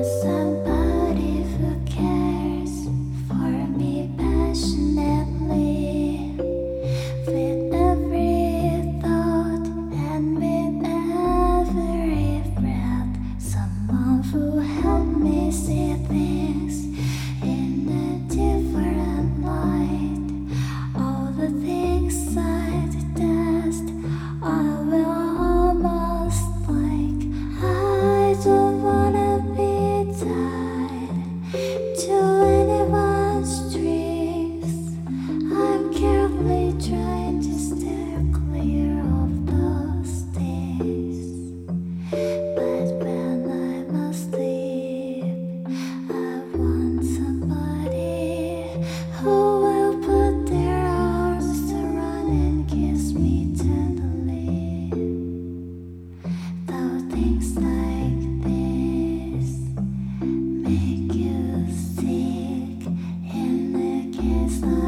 myself firefly.